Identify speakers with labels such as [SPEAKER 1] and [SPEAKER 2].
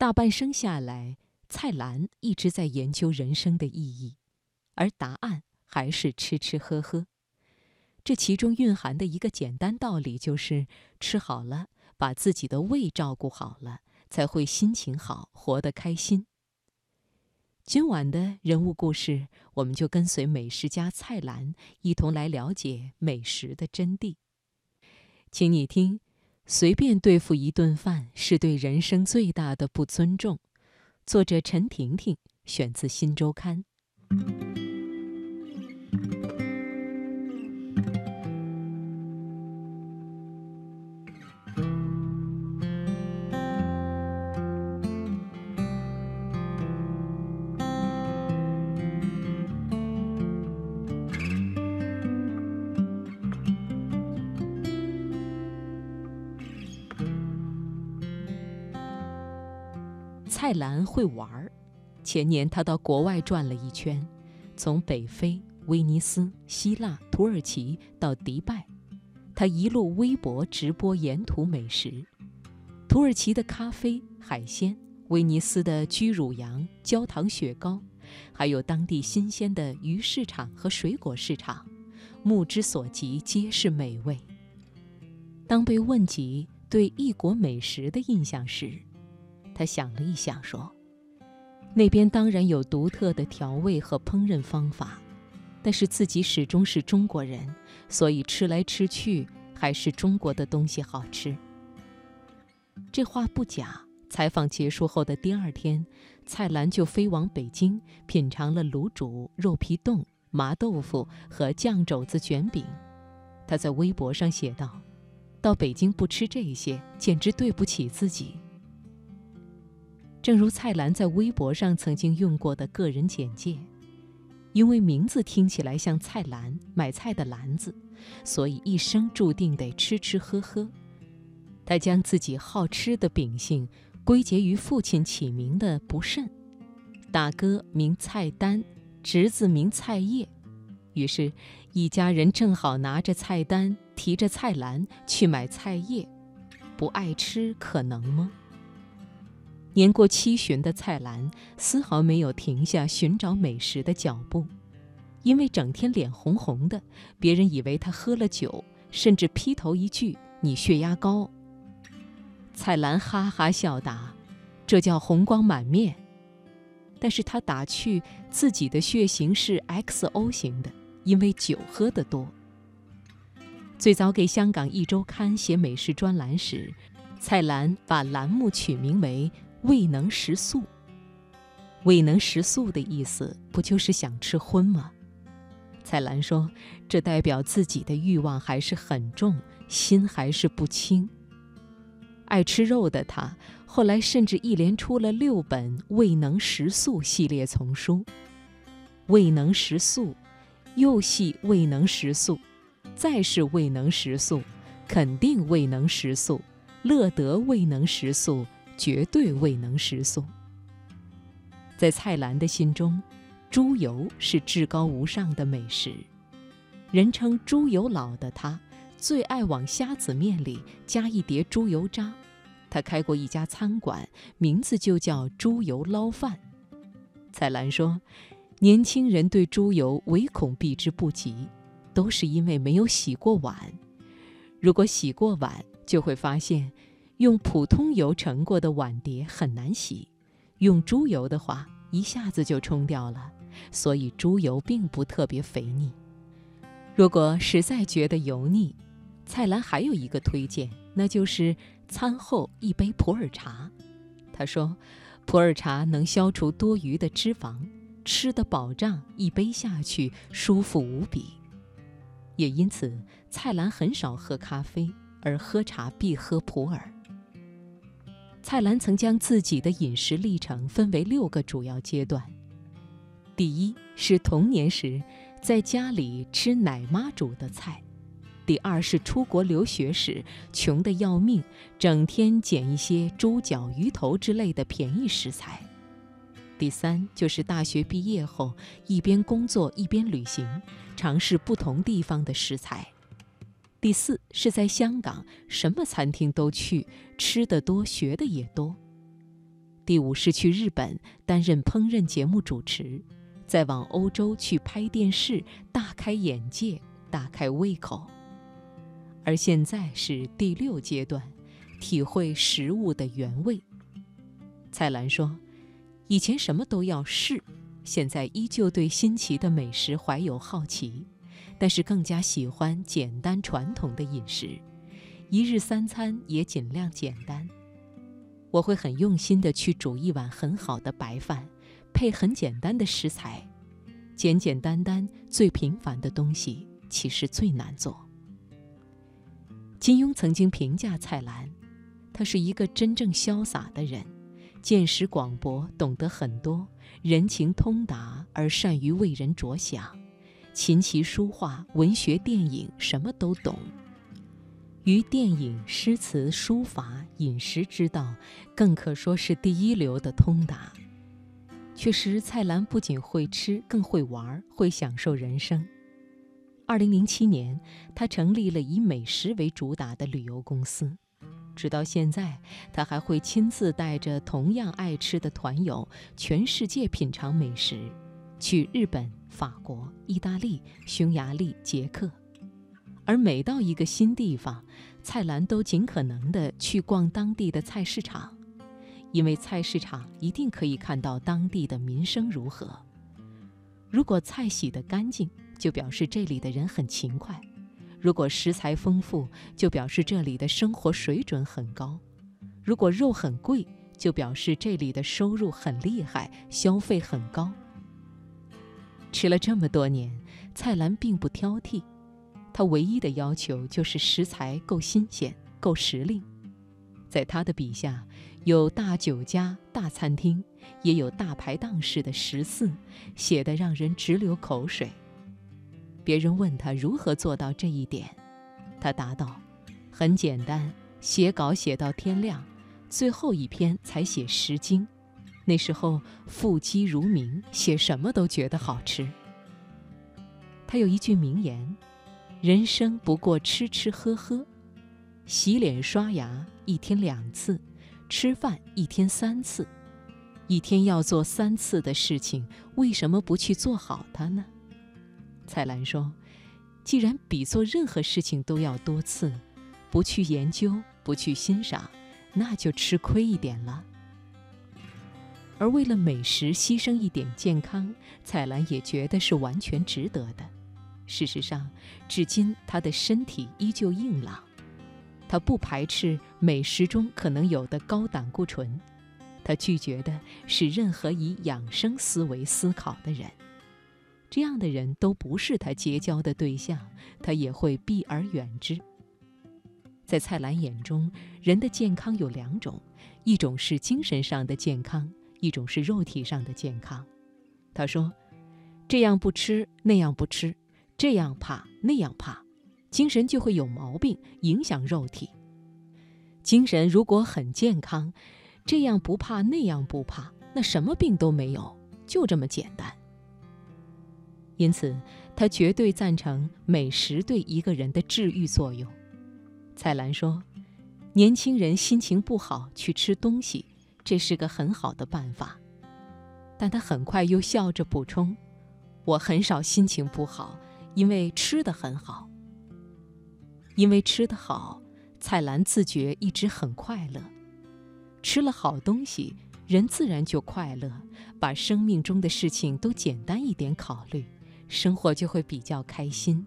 [SPEAKER 1] 大半生下来，蔡澜一直在研究人生的意义，而答案还是吃吃喝喝。这其中蕴含的一个简单道理就是：吃好了，把自己的胃照顾好了，才会心情好，活得开心。今晚的人物故事，我们就跟随美食家蔡澜一同来了解美食的真谛。请你听。随便对付一顿饭是对人生最大的不尊重。作者陈婷婷，选自《新周刊》。蔡澜会玩儿。前年他到国外转了一圈，从北非、威尼斯、希腊、土耳其到迪拜，他一路微博直播沿途美食：土耳其的咖啡、海鲜，威尼斯的居乳羊、焦糖雪糕，还有当地新鲜的鱼市场和水果市场，目之所及皆是美味。当被问及对异国美食的印象时，他想了一想，说：“那边当然有独特的调味和烹饪方法，但是自己始终是中国人，所以吃来吃去还是中国的东西好吃。”这话不假。采访结束后的第二天，蔡澜就飞往北京，品尝了卤煮、肉皮冻、麻豆腐和酱肘子卷饼。他在微博上写道：“到北京不吃这些，简直对不起自己。”正如蔡澜在微博上曾经用过的个人简介，因为名字听起来像菜篮买菜的篮子，所以一生注定得吃吃喝喝。他将自己好吃的秉性归结于父亲起名的不慎，大哥名菜单，侄子名菜叶，于是，一家人正好拿着菜单，提着菜篮去买菜叶，不爱吃可能吗？年过七旬的蔡澜丝毫没有停下寻找美食的脚步，因为整天脸红红的，别人以为他喝了酒，甚至劈头一句：“你血压高。”蔡澜哈哈笑答：“这叫红光满面。”但是他打趣自己的血型是 XO 型的，因为酒喝得多。最早给香港一周刊写美食专栏时，蔡澜把栏目取名为。未能食素，未能食素的意思不就是想吃荤吗？蔡澜说，这代表自己的欲望还是很重，心还是不轻。爱吃肉的他，后来甚至一连出了六本《未能食素》系列丛书，未能食素，又系未能食素，再是未能食素，肯定未能食素，乐得未能食素。绝对未能食素。在蔡澜的心中，猪油是至高无上的美食。人称“猪油佬”的他，最爱往虾子面里加一碟猪油渣。他开过一家餐馆，名字就叫“猪油捞饭”。蔡澜说：“年轻人对猪油唯恐避之不及，都是因为没有洗过碗。如果洗过碗，就会发现。”用普通油盛过的碗碟很难洗，用猪油的话一下子就冲掉了，所以猪油并不特别肥腻。如果实在觉得油腻，蔡澜还有一个推荐，那就是餐后一杯普洱茶。他说，普洱茶能消除多余的脂肪，吃的饱胀，一杯下去舒服无比。也因此，蔡澜很少喝咖啡，而喝茶必喝普洱。蔡澜曾将自己的饮食历程分为六个主要阶段。第一是童年时在家里吃奶妈煮的菜；第二是出国留学时穷得要命，整天捡一些猪脚、鱼头之类的便宜食材；第三就是大学毕业后一边工作一边旅行，尝试不同地方的食材。第四是在香港，什么餐厅都去，吃的多，学的也多。第五是去日本担任烹饪节目主持，再往欧洲去拍电视，大开眼界，大开胃口。而现在是第六阶段，体会食物的原味。蔡澜说：“以前什么都要试，现在依旧对新奇的美食怀有好奇，但是更加喜欢简单传统的饮食，一日三餐也尽量简单。我会很用心的去煮一碗很好的白饭，配很简单的食材，简简单单、最平凡的东西，其实最难做。”金庸曾经评价蔡澜，他是一个真正潇洒的人。见识广博，懂得很多，人情通达而善于为人着想，琴棋书画、文学、电影什么都懂。于电影、诗词、书法、饮食之道，更可说是第一流的通达。确实，蔡澜不仅会吃，更会玩，会享受人生。二零零七年，他成立了以美食为主打的旅游公司。直到现在，他还会亲自带着同样爱吃的团友，全世界品尝美食，去日本、法国、意大利、匈牙利、捷克。而每到一个新地方，蔡澜都尽可能的去逛当地的菜市场，因为菜市场一定可以看到当地的民生如何。如果菜洗得干净，就表示这里的人很勤快。如果食材丰富，就表示这里的生活水准很高；如果肉很贵，就表示这里的收入很厉害，消费很高。吃了这么多年，蔡澜并不挑剔，他唯一的要求就是食材够新鲜、够时令。在他的笔下，有大酒家、大餐厅，也有大排档式的食肆，写得让人直流口水。别人问他如何做到这一点，他答道：“很简单，写稿写到天亮，最后一篇才写十斤。那时候腹肌如鸣，写什么都觉得好吃。”他有一句名言：“人生不过吃吃喝喝，洗脸刷牙一天两次，吃饭一天三次，一天要做三次的事情，为什么不去做好它呢？”蔡澜说：“既然比做任何事情都要多次，不去研究，不去欣赏，那就吃亏一点了。而为了美食牺牲一点健康，蔡澜也觉得是完全值得的。事实上，至今他的身体依旧硬朗，他不排斥美食中可能有的高胆固醇，他拒绝的是任何以养生思维思考的人。”这样的人都不是他结交的对象，他也会避而远之。在蔡澜眼中，人的健康有两种，一种是精神上的健康，一种是肉体上的健康。他说：“这样不吃，那样不吃，这样怕，那样怕，精神就会有毛病，影响肉体。精神如果很健康，这样不怕，那样不怕，那什么病都没有，就这么简单。”因此，他绝对赞成美食对一个人的治愈作用。蔡澜说：“年轻人心情不好去吃东西，这是个很好的办法。”但他很快又笑着补充：“我很少心情不好，因为吃的很好。因为吃得好，蔡澜自觉一直很快乐。吃了好东西，人自然就快乐，把生命中的事情都简单一点考虑。”生活就会比较开心。